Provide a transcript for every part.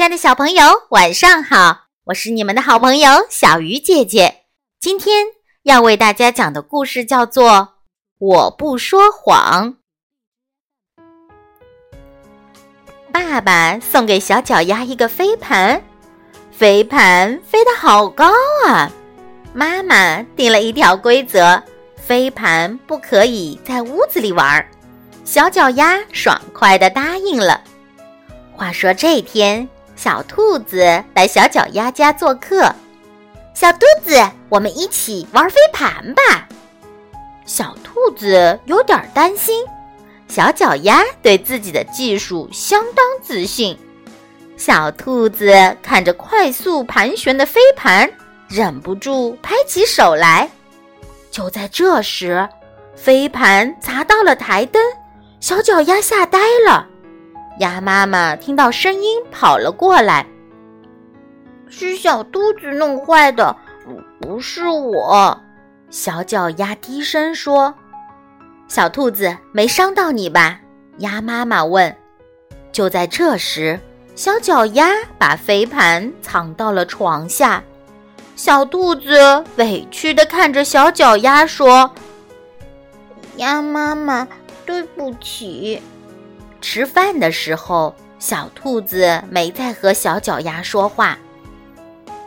亲爱的小朋友，晚上好！我是你们的好朋友小鱼姐姐。今天要为大家讲的故事叫做《我不说谎》。爸爸送给小脚丫一个飞盘，飞盘飞得好高啊！妈妈定了一条规则：飞盘不可以在屋子里玩。小脚丫爽快地答应了。话说这天，小兔子来小脚丫家做客。小兔子，我们一起玩飞盘吧。小兔子有点担心。小脚丫对自己的技术相当自信。小兔子看着快速盘旋的飞盘，忍不住拍起手来。就在这时，飞盘砸到了台灯，小脚丫吓呆了。鸭妈妈听到声音跑了过来，是小兔子弄坏的，不是我。小脚丫低声说：“小兔子没伤到你吧？”鸭妈妈问。就在这时，小脚丫把飞盘藏到了床下。小兔子委屈地看着小脚丫说：“鸭妈妈，对不起。”吃饭的时候，小兔子没再和小脚丫说话。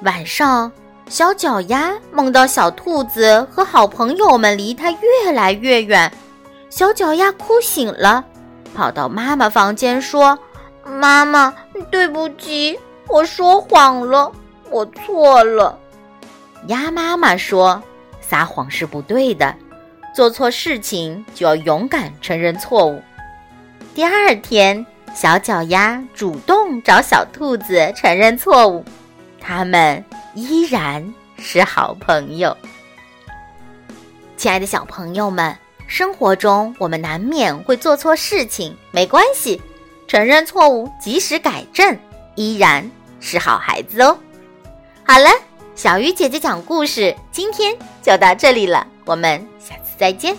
晚上，小脚丫梦到小兔子和好朋友们离它越来越远，小脚丫哭醒了，跑到妈妈房间说：“妈妈，对不起，我说谎了，我错了。”鸭妈妈说：“撒谎是不对的，做错事情就要勇敢承认错误。”第二天，小脚丫主动找小兔子承认错误，他们依然是好朋友。亲爱的小朋友们，生活中我们难免会做错事情，没关系，承认错误，及时改正，依然是好孩子哦。好了，小鱼姐姐讲故事，今天就到这里了，我们下次再见。